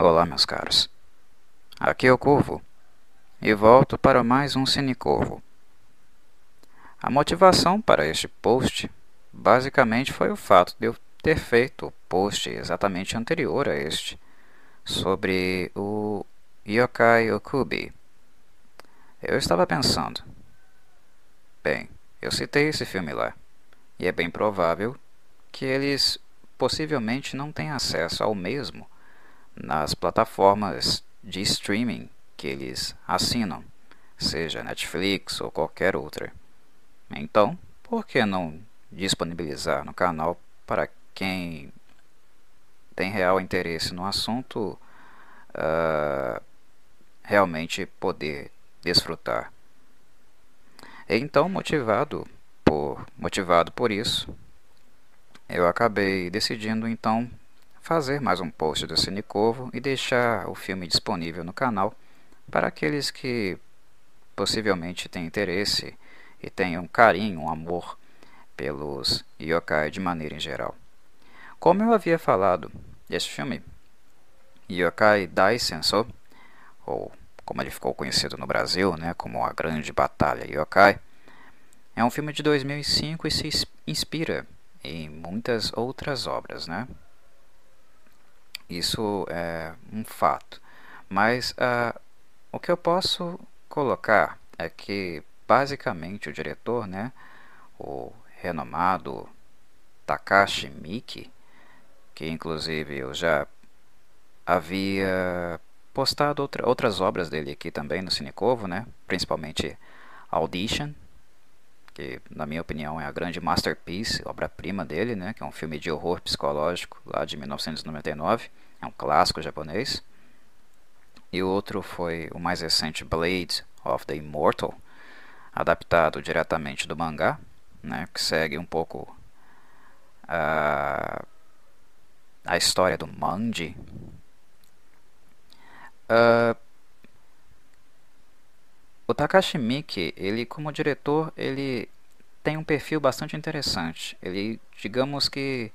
Olá, meus caros. Aqui é o Corvo e volto para mais um Cinecorvo. A motivação para este post basicamente foi o fato de eu ter feito o post exatamente anterior a este sobre o Yokai Okubi. Eu estava pensando, bem, eu citei esse filme lá e é bem provável que eles possivelmente não tenham acesso ao mesmo nas plataformas de streaming que eles assinam, seja Netflix ou qualquer outra. Então, por que não disponibilizar no canal para quem tem real interesse no assunto uh, realmente poder desfrutar? Então, motivado por, motivado por isso, eu acabei decidindo então fazer mais um post do Cinecovo e deixar o filme disponível no canal para aqueles que possivelmente têm interesse e tenham carinho, um amor pelos yokai de maneira em geral. Como eu havia falado, este filme, Yokai Daisenso, ou como ele ficou conhecido no Brasil, né, como a Grande Batalha Yokai, é um filme de 2005 e se inspira em muitas outras obras, né? Isso é um fato. Mas uh, o que eu posso colocar é que, basicamente, o diretor, né, o renomado Takashi Miki, que inclusive eu já havia postado outra, outras obras dele aqui também no Cinecovo, né, principalmente Audition, que na minha opinião é a grande masterpiece, obra-prima dele, né, que é um filme de horror psicológico lá de 1999, é um clássico japonês. E outro foi o mais recente Blade of the Immortal, adaptado diretamente do mangá, né, que segue um pouco a, a história do Manji. Uh, o Takashi Miike, ele como diretor, ele tem um perfil bastante interessante. Ele, digamos que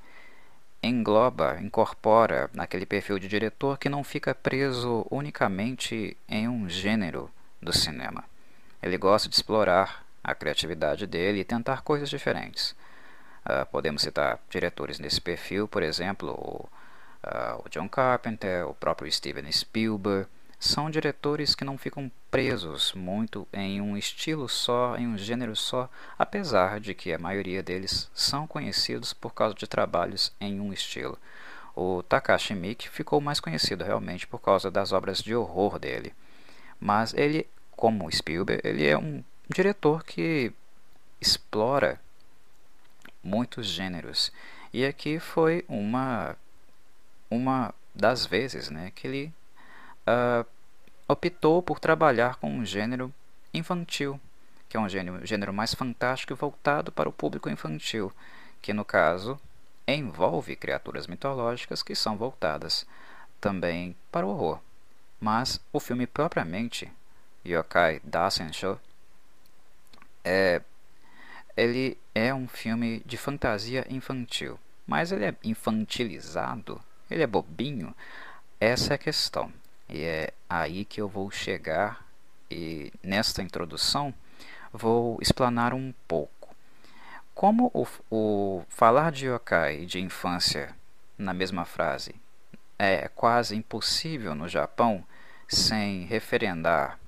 engloba, incorpora naquele perfil de diretor que não fica preso unicamente em um gênero do cinema. Ele gosta de explorar a criatividade dele e tentar coisas diferentes. Uh, podemos citar diretores nesse perfil, por exemplo, o, uh, o John Carpenter, o próprio Steven Spielberg são diretores que não ficam presos muito em um estilo só, em um gênero só, apesar de que a maioria deles são conhecidos por causa de trabalhos em um estilo. O Takashi Miike ficou mais conhecido realmente por causa das obras de horror dele. Mas ele, como Spielberg, ele é um diretor que explora muitos gêneros. E aqui foi uma uma das vezes né, que ele uh, optou por trabalhar com um gênero infantil, que é um gênero, gênero mais fantástico e voltado para o público infantil, que no caso envolve criaturas mitológicas que são voltadas também para o horror. Mas o filme propriamente, Yokai Dasensho, é, ele é um filme de fantasia infantil, mas ele é infantilizado, ele é bobinho, essa é a questão. E é aí que eu vou chegar e nesta introdução vou explanar um pouco. Como o, o falar de yokai de infância na mesma frase é quase impossível no Japão sem referendar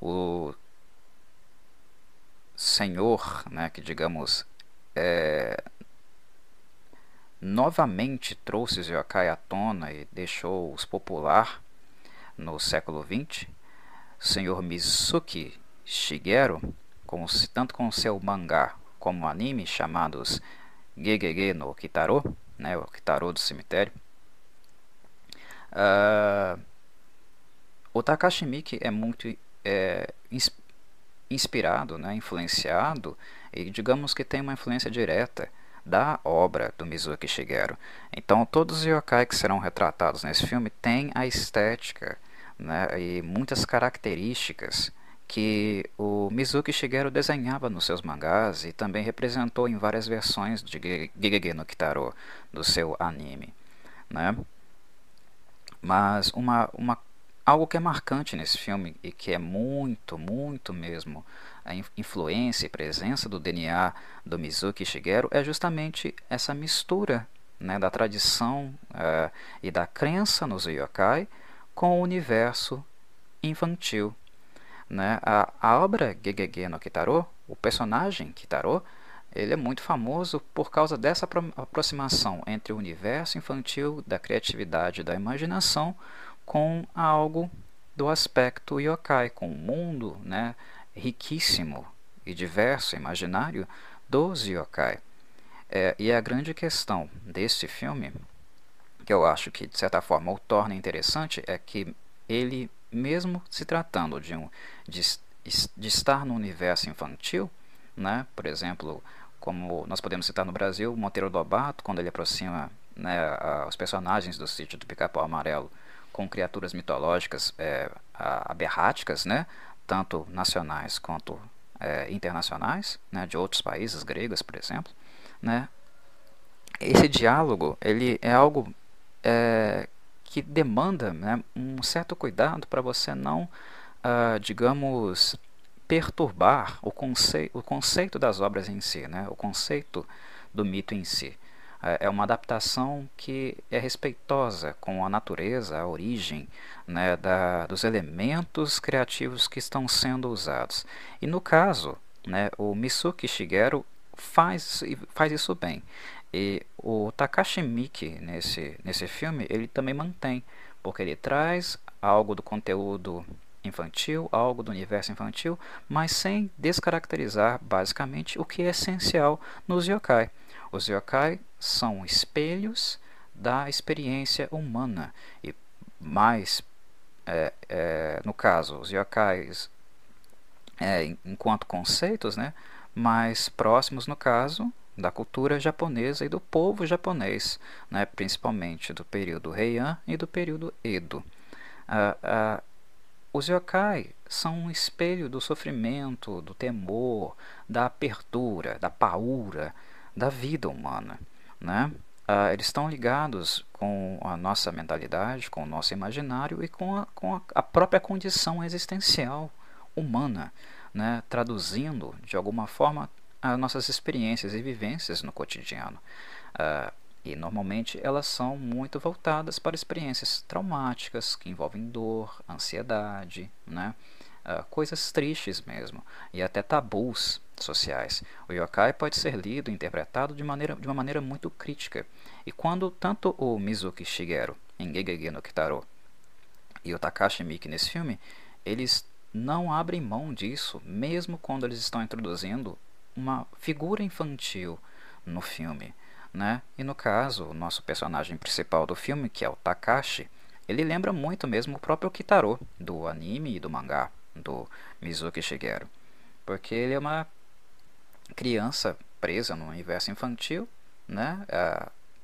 o senhor, né, que digamos é, novamente trouxe yokai à tona e deixou-os popular no século XX, o senhor Mizuki Shigeru, com, tanto com seu mangá como anime chamados Gegege no Kitaro, né, o Kitaro do cemitério, uh, o Takashi Miike é muito é, inspirado, né, influenciado, e digamos que tem uma influência direta da obra do Mizuki Shigeru. Então, todos os yokai que serão retratados nesse filme têm a estética né, e muitas características que o Mizuki Shigeru desenhava nos seus mangás e também representou em várias versões de Gigege no Kitaro, do seu anime. Né? Mas uma, uma, algo que é marcante nesse filme e que é muito, muito mesmo a influência e presença do DNA do Mizuki Shigeru é justamente essa mistura né, da tradição uh, e da crença nos yokai com o universo infantil. Né? A, a obra Gegege no Kitaro, o personagem Kitaro, ele é muito famoso por causa dessa aproximação entre o universo infantil, da criatividade, da imaginação, com algo do aspecto yokai, com o mundo né, riquíssimo e diverso, imaginário dos yokai. É, e a grande questão desse filme, que eu acho que de certa forma o torna interessante, é que ele, mesmo se tratando de, um, de, de estar no universo infantil, né, por exemplo, como nós podemos citar no Brasil, Monteiro Lobato, quando ele aproxima né, os personagens do sítio do Pica-Pau Amarelo com criaturas mitológicas é, aberráticas, né, tanto nacionais quanto é, internacionais, né, de outros países, gregas, por exemplo, né, esse diálogo ele é algo é, que demanda né, um certo cuidado para você não, uh, digamos, perturbar o, conceito, o conceito das obras em si, né? o conceito do mito em si. É, é uma adaptação que é respeitosa com a natureza, a origem né, da, dos elementos criativos que estão sendo usados. E no caso, né, o Misuki Shigeru faz, faz isso bem. E o Takashi Miki, nesse, nesse filme, ele também mantém, porque ele traz algo do conteúdo infantil, algo do universo infantil, mas sem descaracterizar basicamente o que é essencial nos yokai. Os yokai são espelhos da experiência humana e mais é, é, no caso os yokais é, enquanto conceitos, né, mais próximos no caso da cultura japonesa e do povo japonês, né, principalmente do período Heian e do período Edo. Ah, ah, os yokai são um espelho do sofrimento, do temor, da apertura, da paura, da vida humana. Né? Ah, eles estão ligados com a nossa mentalidade, com o nosso imaginário e com a, com a, a própria condição existencial humana, né? traduzindo de alguma forma as nossas experiências e vivências no cotidiano. Ah, e normalmente elas são muito voltadas para experiências traumáticas que envolvem dor, ansiedade, né? Uh, coisas tristes mesmo, e até tabus sociais. O yokai pode ser lido e interpretado de, maneira, de uma maneira muito crítica. E quando tanto o Mizuki Shigeru, em Gegege no Kitaro, e o Takashi Miki nesse filme, eles não abrem mão disso, mesmo quando eles estão introduzindo uma figura infantil no filme. Né? E no caso, o nosso personagem principal do filme, que é o Takashi, ele lembra muito mesmo o próprio Kitaro, do anime e do mangá, do Mizuki Shigeru. Porque ele é uma criança presa no universo infantil, né?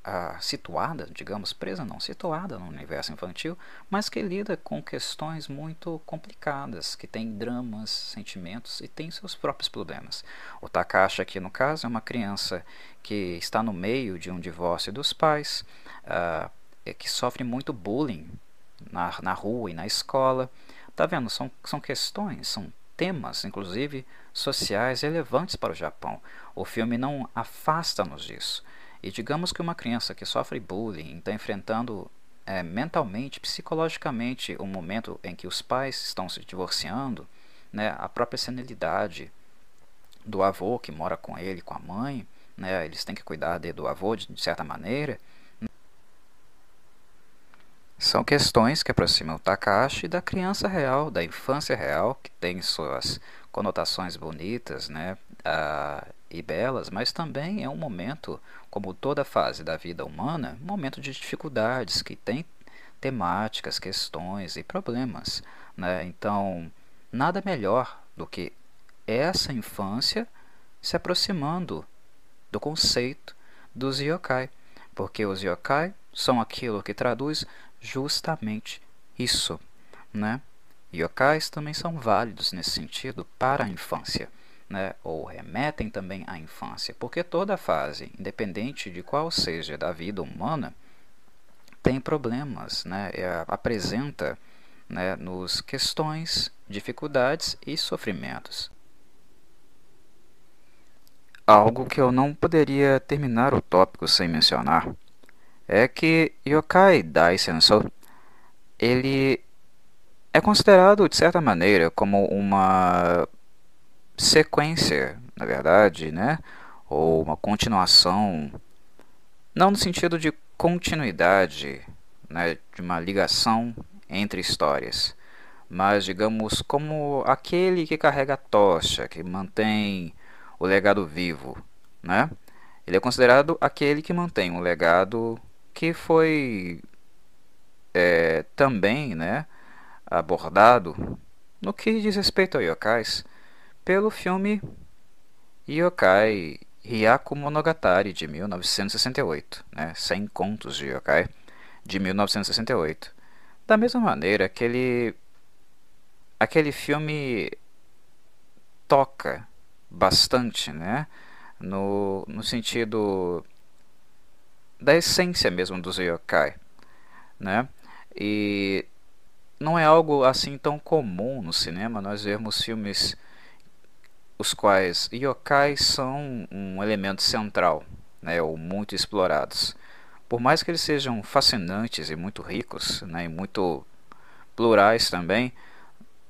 a, situada, digamos, presa não, situada no universo infantil, mas que lida com questões muito complicadas, que tem dramas, sentimentos e tem seus próprios problemas. O Takashi aqui no caso é uma criança que está no meio de um divórcio dos pais, uh, que sofre muito bullying na, na rua e na escola. Tá vendo? São, são questões, são temas, inclusive sociais relevantes para o Japão. O filme não afasta-nos disso. E digamos que uma criança que sofre bullying está enfrentando é, mentalmente, psicologicamente, o momento em que os pais estão se divorciando, né, a própria senilidade do avô que mora com ele, com a mãe, né, eles têm que cuidar de, do avô de, de certa maneira. São questões que aproximam Takashi da criança real, da infância real, que tem suas conotações bonitas né, uh, e belas, mas também é um momento, como toda fase da vida humana, um momento de dificuldades, que tem temáticas, questões e problemas. Né? Então, nada melhor do que essa infância se aproximando do conceito dos yokai, porque os yokai são aquilo que traduz justamente isso, né? Yokais também são válidos nesse sentido para a infância, né? ou remetem também à infância, porque toda fase, independente de qual seja da vida humana, tem problemas, né? É, apresenta né, nos questões, dificuldades e sofrimentos. Algo que eu não poderia terminar o tópico sem mencionar é que Yokai Daisensou ele é considerado de certa maneira como uma sequência, na verdade, né, ou uma continuação, não no sentido de continuidade, né, de uma ligação entre histórias, mas digamos como aquele que carrega a tocha, que mantém o legado vivo, né? Ele é considerado aquele que mantém um legado que foi é, também, né, abordado no que diz respeito a yokais pelo filme Yokai Hyaku Monogatari de 1968, né, 100 contos de yokai de 1968. Da mesma maneira, aquele aquele filme toca bastante, né? No, no sentido da essência mesmo dos yokai, né? E não é algo assim tão comum no cinema nós vermos filmes os quais yokai são um elemento central, né, ou muito explorados. Por mais que eles sejam fascinantes e muito ricos, né, e muito plurais também,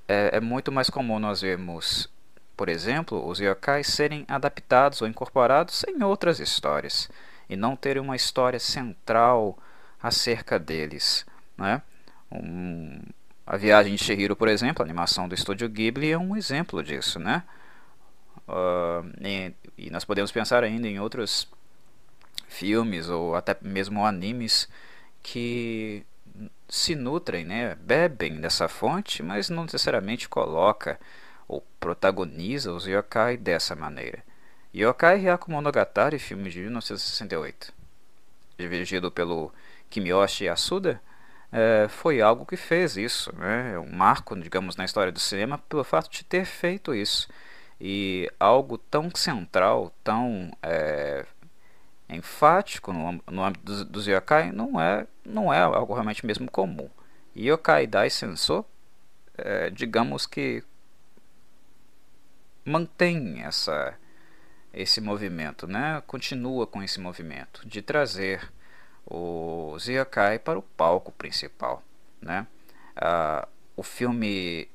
é, é muito mais comum nós vermos, por exemplo, os yokai serem adaptados ou incorporados em outras histórias e não terem uma história central acerca deles. Né? Um, a Viagem de Chihiro, por exemplo, a animação do estúdio Ghibli é um exemplo disso. Né? Uh, e, e nós podemos pensar ainda em outros filmes ou até mesmo animes que se nutrem, né, bebem dessa fonte, mas não necessariamente coloca ou protagoniza os yokai dessa maneira. Yokai Hyaku Monogatari, filme de 1968, dirigido pelo Kimiyoshi Yasuda, é, foi algo que fez isso, né? É um marco, digamos, na história do cinema pelo fato de ter feito isso. E algo tão central, tão é, enfático no, no âmbito dos, dos yokai não é, não é algo realmente mesmo comum. Yokai Dai Senso, é, digamos que mantém essa, esse movimento, né? continua com esse movimento de trazer os yokai para o palco principal. Né? Ah, o filme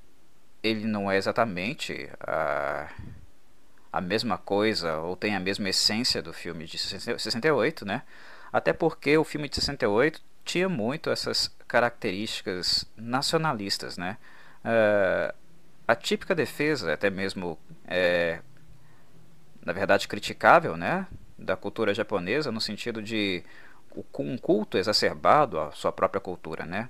ele não é exatamente a a mesma coisa ou tem a mesma essência do filme de 68, né? Até porque o filme de 68 tinha muito essas características nacionalistas, né? Uh, a típica defesa, até mesmo, é, na verdade, criticável, né? Da cultura japonesa, no sentido de um culto exacerbado à sua própria cultura, né?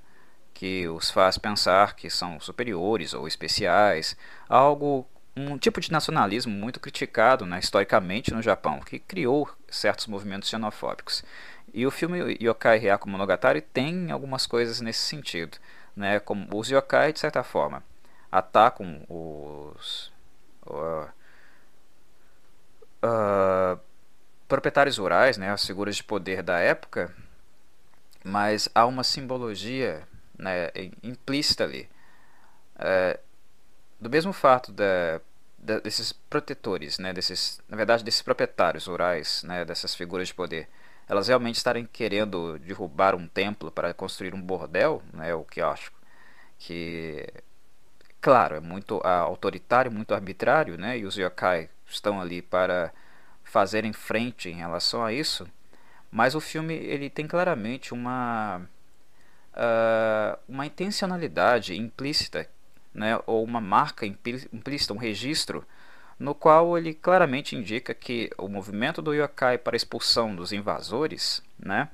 Que os faz pensar que são superiores ou especiais, algo um tipo de nacionalismo muito criticado né, historicamente no Japão, que criou certos movimentos xenofóbicos. E o filme Yokai Hyaku Monogatari tem algumas coisas nesse sentido. Né, como os yokai, de certa forma, atacam os uh, proprietários rurais, né, as figuras de poder da época, mas há uma simbologia né, implícita ali. Uh, do mesmo fato da, da, desses protetores, né, desses, na verdade, desses proprietários rurais, né, dessas figuras de poder, elas realmente estarem querendo derrubar um templo para construir um bordel, né, o que eu acho que, claro, é muito autoritário, muito arbitrário, né, e os yokai estão ali para fazerem frente em relação a isso, mas o filme ele tem claramente uma uh, uma intencionalidade implícita né, ou uma marca implícita, um registro, no qual ele claramente indica que o movimento do yokai para expulsão dos invasores né,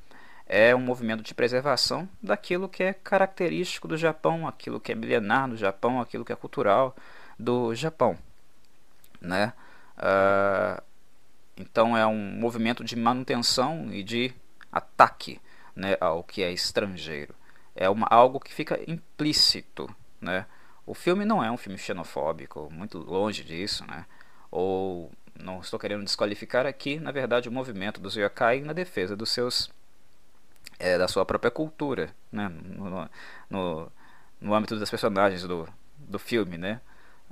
é um movimento de preservação daquilo que é característico do Japão, aquilo que é milenar do Japão, aquilo que é cultural do Japão. Né? Uh, então é um movimento de manutenção e de ataque né, ao que é estrangeiro. É uma, algo que fica implícito né, o filme não é um filme xenofóbico, muito longe disso, né? Ou não estou querendo desqualificar aqui, na verdade, o movimento dos yokai na defesa dos seus é, da sua própria cultura, né? no, no, no âmbito das personagens do, do filme. Né?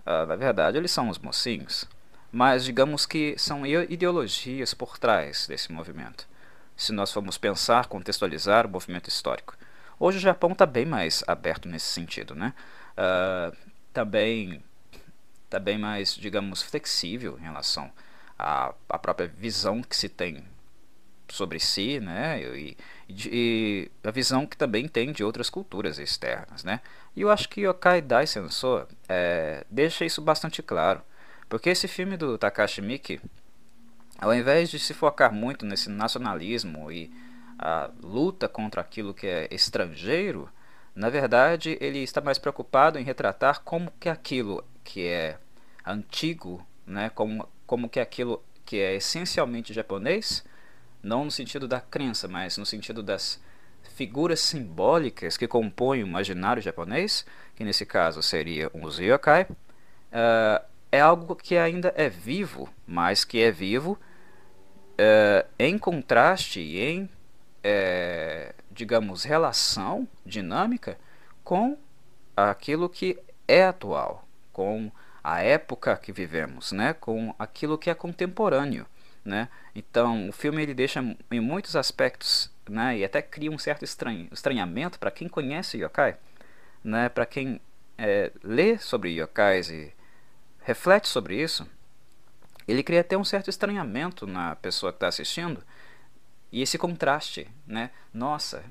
Ah, na verdade, eles são os mocinhos, mas digamos que são ideologias por trás desse movimento. Se nós formos pensar, contextualizar o movimento histórico. Hoje o Japão está bem mais aberto nesse sentido, né? Está ah, bem, tá bem mais, digamos, flexível em relação à, à própria visão que se tem sobre si, né? E, e, a visão que também tem de outras culturas externas, né? E eu acho que Yokai Dai Sensor é, deixa isso bastante claro, porque esse filme do Takashi Miike, ao invés de se focar muito nesse nacionalismo e a luta contra aquilo que é estrangeiro, na verdade ele está mais preocupado em retratar como que aquilo que é antigo, né, como, como que aquilo que é essencialmente japonês, não no sentido da crença, mas no sentido das figuras simbólicas que compõem o imaginário japonês, que nesse caso seria um yokai, uh, é algo que ainda é vivo, mas que é vivo uh, em contraste e em, uh, digamos, relação dinâmica com aquilo que é atual, com a época que vivemos, né? com aquilo que é contemporâneo. Né? Então, o filme ele deixa em muitos aspectos, né, e até cria um certo estranho, estranhamento para quem conhece yokai, né, para quem é, lê sobre yokais e reflete sobre isso, ele cria até um certo estranhamento na pessoa que está assistindo e esse contraste, né? Nossa,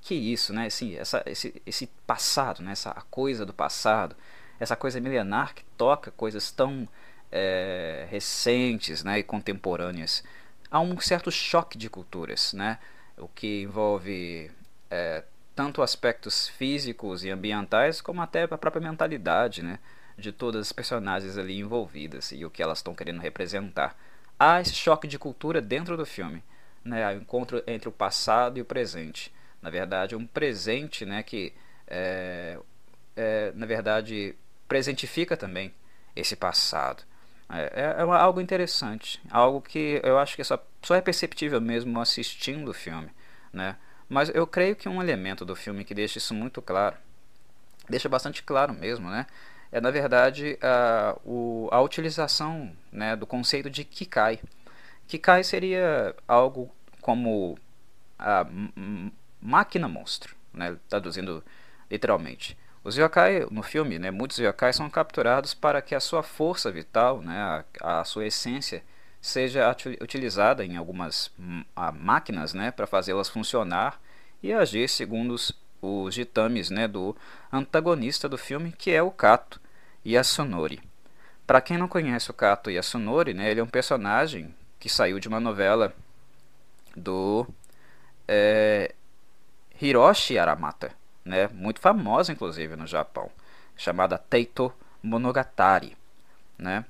que isso, né? Assim, essa, esse, esse passado, né? Essa coisa do passado, essa coisa milenar que toca coisas tão é, recentes né, e contemporâneas, há um certo choque de culturas, né, o que envolve é, tanto aspectos físicos e ambientais, como até a própria mentalidade né, de todas as personagens ali envolvidas e o que elas estão querendo representar. Há esse choque de cultura dentro do filme, né, o encontro entre o passado e o presente. Na verdade, um presente né, que, é, é, na verdade, presentifica também esse passado. É, é, é algo interessante, algo que eu acho que só, só é perceptível mesmo assistindo o filme, né? Mas eu creio que um elemento do filme que deixa isso muito claro, deixa bastante claro mesmo, né? É na verdade a, o, a utilização né, do conceito de Kikai. Kikai seria algo como a máquina monstro, né? traduzindo literalmente. Os yokai no filme, né, muitos yokai são capturados para que a sua força vital, né, a, a sua essência, seja utilizada em algumas a, máquinas né, para fazê-las funcionar e agir segundo os, os ditames né, do antagonista do filme, que é o Kato Yasunori. Para quem não conhece o Kato Yasunori, né, ele é um personagem que saiu de uma novela do é, Hiroshi Aramata né, muito famosa inclusive no Japão, chamada Teito Monogatari, né?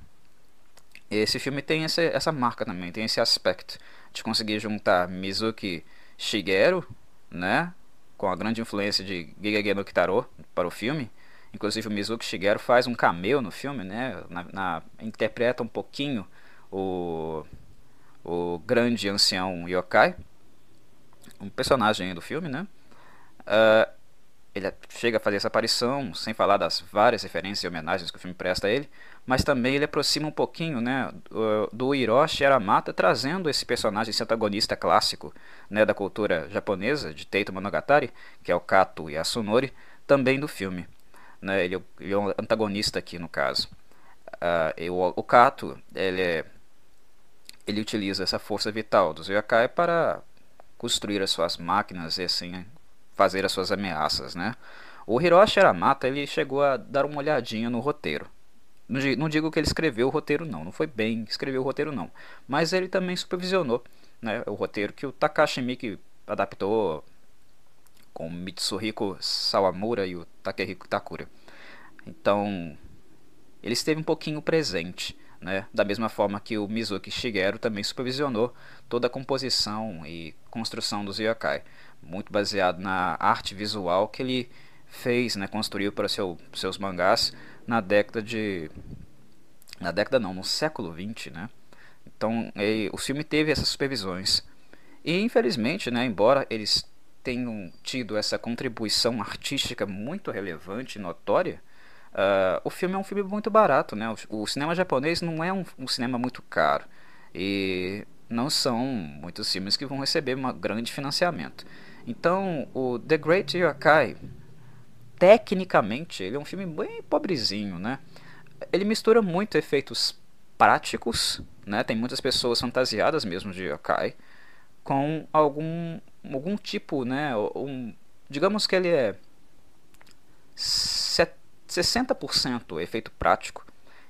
Esse filme tem esse, essa marca também, tem esse aspecto de conseguir juntar Mizuki Shigeru, né, com a grande influência de Gigege no Kitaro para o filme. Inclusive o Mizuki Shigeru faz um cameo no filme, né, na, na, interpreta um pouquinho o, o grande ancião yokai, um personagem do filme, né. Uh, ele chega a fazer essa aparição, sem falar das várias referências e homenagens que o filme presta a ele, mas também ele aproxima um pouquinho né, do Hiroshi Aramata, trazendo esse personagem, esse antagonista clássico né, da cultura japonesa, de Teito Monogatari, que é o Kato Yasunori, também do filme. Né, ele, ele, é um antagonista aqui no caso. Uh, o, o Kato, ele, é, ele utiliza essa força vital dos yokai para construir as suas máquinas e assim fazer as suas ameaças, né? O Hiroshi Aramata ele chegou a dar uma olhadinha no roteiro. Não digo que ele escreveu o roteiro não, não foi bem escrever o roteiro não, mas ele também supervisionou, né, o roteiro que o Takashi Miki adaptou com Mitsuhiko Sawamura e o Takehiko Takura. Então, ele esteve um pouquinho presente, né? da mesma forma que o Mizuki Shigeru também supervisionou toda a composição e construção dos yokai muito baseado na arte visual que ele fez, né, construiu para seu, seus mangás na década de na década não, no século 20, né? Então, ele, o filme teve essas supervisões. E infelizmente, né, embora eles tenham tido essa contribuição artística muito relevante e notória, uh, o filme é um filme muito barato, né? O, o cinema japonês não é um, um, cinema muito caro e não são muitos filmes que vão receber um grande financiamento. Então, o The Great Yokai, tecnicamente, ele é um filme bem pobrezinho, né? Ele mistura muito efeitos práticos, né? Tem muitas pessoas fantasiadas mesmo de yokai com algum algum tipo, né? Um, digamos que ele é 60% efeito prático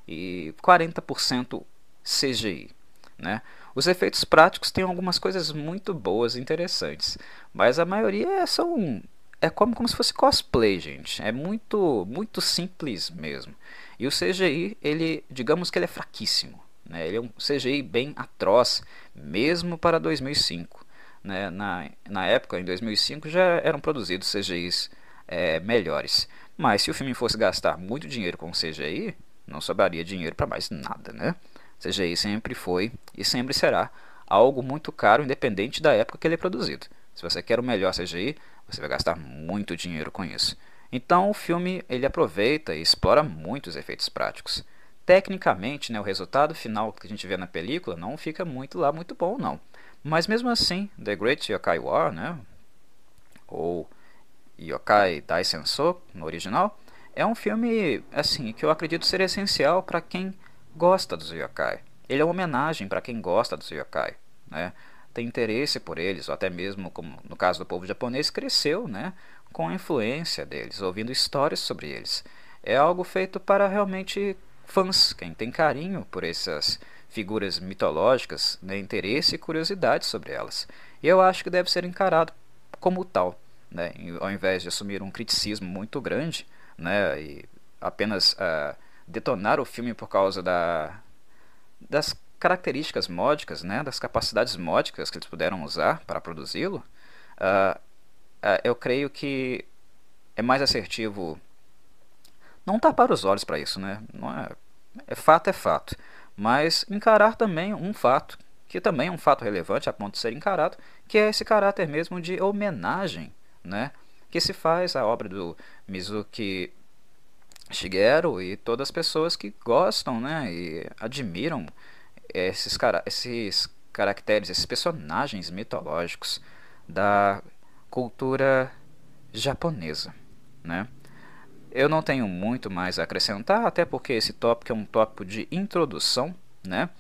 e 40% CGI, né? Os efeitos práticos têm algumas coisas muito boas e interessantes, mas a maioria são é como, como se fosse cosplay, gente. É muito muito simples mesmo. E o CGI, ele, digamos que ele é fraquíssimo. Né? Ele é um CGI bem atroz, mesmo para 2005. Né? Na, na época, em 2005, já eram produzidos CGIs é, melhores. Mas se o filme fosse gastar muito dinheiro com CGI, não sobraria dinheiro para mais nada. Né? CGI sempre foi e sempre será algo muito caro, independente da época que ele é produzido. Se você quer o melhor CGI, você vai gastar muito dinheiro com isso. Então o filme ele aproveita e explora muitos efeitos práticos. Tecnicamente, né, o resultado final que a gente vê na película não fica muito lá muito bom não. Mas mesmo assim, The Great Yokai War, né, ou Yokai Daisenso no original, é um filme assim que eu acredito ser essencial para quem gosta dos yokai. Ele é uma homenagem para quem gosta dos yokai, né? Tem interesse por eles, ou até mesmo como no caso do povo japonês cresceu, né, com a influência deles, ouvindo histórias sobre eles. É algo feito para realmente fãs, quem tem carinho por essas figuras mitológicas, né, interesse e curiosidade sobre elas. E eu acho que deve ser encarado como tal, né, ao invés de assumir um criticismo muito grande né, e apenas uh, detonar o filme por causa da, das características módicas, né, das capacidades módicas que eles puderam usar para produzi-lo. Uh, é, eu creio que é mais assertivo não tapar os olhos para isso, né? Não é, é fato é fato, mas encarar também um fato que também é um fato relevante a ponto de ser encarado, que é esse caráter mesmo de homenagem, né? Que se faz à obra do Mizuki Shigeru e todas as pessoas que gostam, né? E admiram esses, cara esses caracteres, esses personagens mitológicos da cultura japonesa, né? Eu não tenho muito mais a acrescentar, até porque esse tópico é um tópico de introdução, né?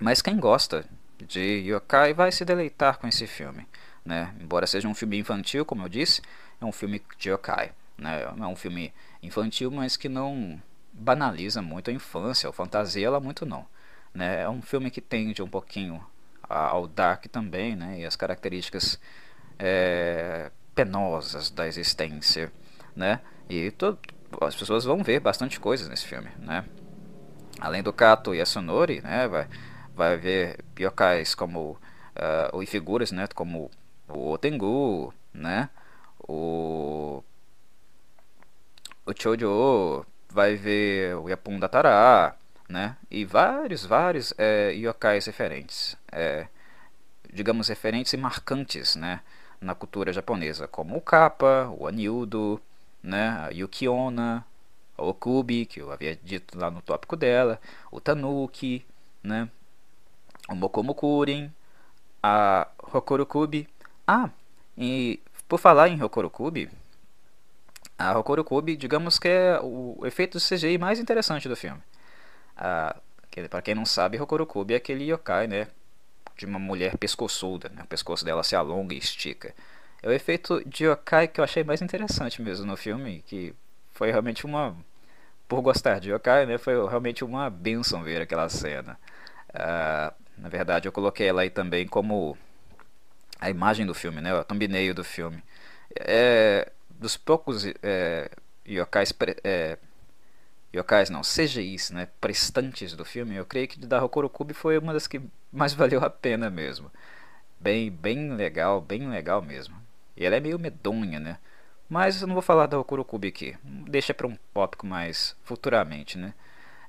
Mas quem gosta de yokai vai se deleitar com esse filme, né? Embora seja um filme infantil, como eu disse, é um filme de yokai, né? É um filme infantil, mas que não banaliza muito a infância, ou fantasia ela muito não, né? É um filme que tende um pouquinho ao dark também, né? E as características é, penosas da existência, né? E to, as pessoas vão ver bastante coisas nesse filme, né? Além do Kato e a Sonori, né? Vai, vai ver yokais como uh, e figuras, né? Como o Otengu, né? O o Chojo, vai ver o Yapun Datara, né? E vários, vários é, yokais referentes, é, digamos referentes e marcantes, né? na cultura japonesa, como o Kappa, o Aniudo, né, a Yukiona, a Okubi, que eu havia dito lá no tópico dela, o Tanuki, né, o Mokomokurin, a Hokorokubi. Ah, e por falar em Hokorokubi, a Hokorokubi, digamos que é o efeito CGI mais interessante do filme. Para quem não sabe, Hokorokubi é aquele yokai, né, de uma mulher pescoçuda, né? o pescoço dela se alonga e estica. É o efeito de yokai que eu achei mais interessante mesmo no filme, que foi realmente uma... Por gostar de yokai, né? foi realmente uma benção ver aquela cena. Uh, na verdade, eu coloquei ela aí também como a imagem do filme, né? o thumbnail do filme. É, dos poucos é, yokais é, yokais não, CGIs, né, prestantes do filme, eu creio que da Hokorokubi foi uma das que mais valeu a pena mesmo. Bem, bem legal, bem legal mesmo. E ela é meio medonha, né? Mas eu não vou falar da Hokorokubi aqui. Deixa para um tópico mais futuramente, né?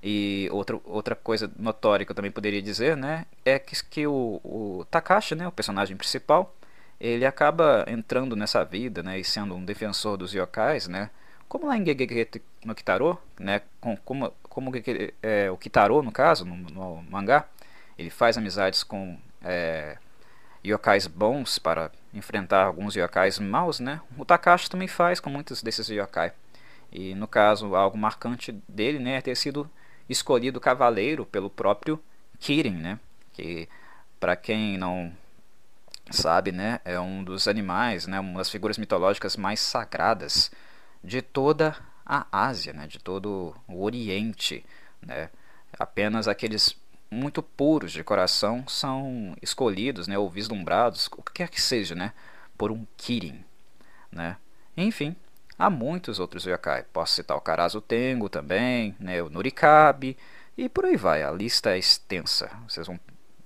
E outra, outra coisa notória que eu também poderia dizer, né? É que, que o, o Takashi, né? O personagem principal, ele acaba entrando nessa vida, né, e sendo um defensor dos yokais, né, como lá em Gegege no Kitaro, né, como, como é, o Kitaro, no caso, no, no, mangá, ele faz amizades com é, yokais bons para enfrentar alguns yokais maus, né, o Takashi também faz com muitos desses yokai. E no caso, algo marcante dele né, é ter sido escolhido cavaleiro pelo próprio Kirin, né, que para quem não sabe, né, é um dos animais, né, uma das figuras mitológicas mais sagradas de toda a Ásia, né, de todo o Oriente, né. Apenas aqueles muito puros de coração são escolhidos, né, ou vislumbrados, o que quer que seja, né, por um Kirin, né. Enfim, há muitos outros yokai. Posso citar o Karazu Tengo também, né, o Nurikabe e por aí vai. A lista é extensa. Vocês vão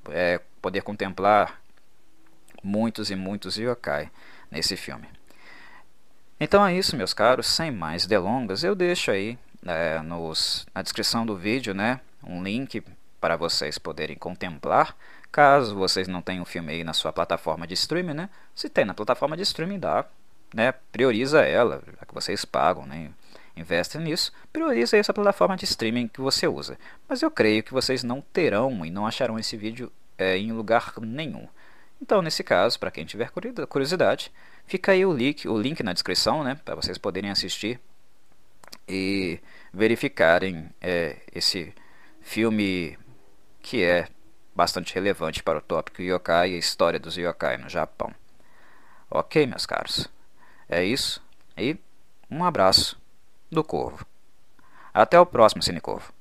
é, poder contemplar muitos e muitos yokai nesse filme. Então é isso, meus caros. Sem mais delongas, eu deixo aí é, nos, na descrição do vídeo né, um link para vocês poderem contemplar. Caso vocês não tenham o filme aí na sua plataforma de streaming, né? Se tem na plataforma de streaming, dá, né? Prioriza ela, já que vocês pagam, né? Investem nisso, prioriza essa plataforma de streaming que você usa. Mas eu creio que vocês não terão e não acharão esse vídeo é, em lugar nenhum. Então, nesse caso, para quem tiver curiosidade, fica aí o link, o link na descrição, né, para vocês poderem assistir e verificarem é, esse filme que é bastante relevante para o tópico yokai e a história dos yokai no Japão. Ok, meus caros, é isso e um abraço do Corvo. Até o próximo Cinecorvo.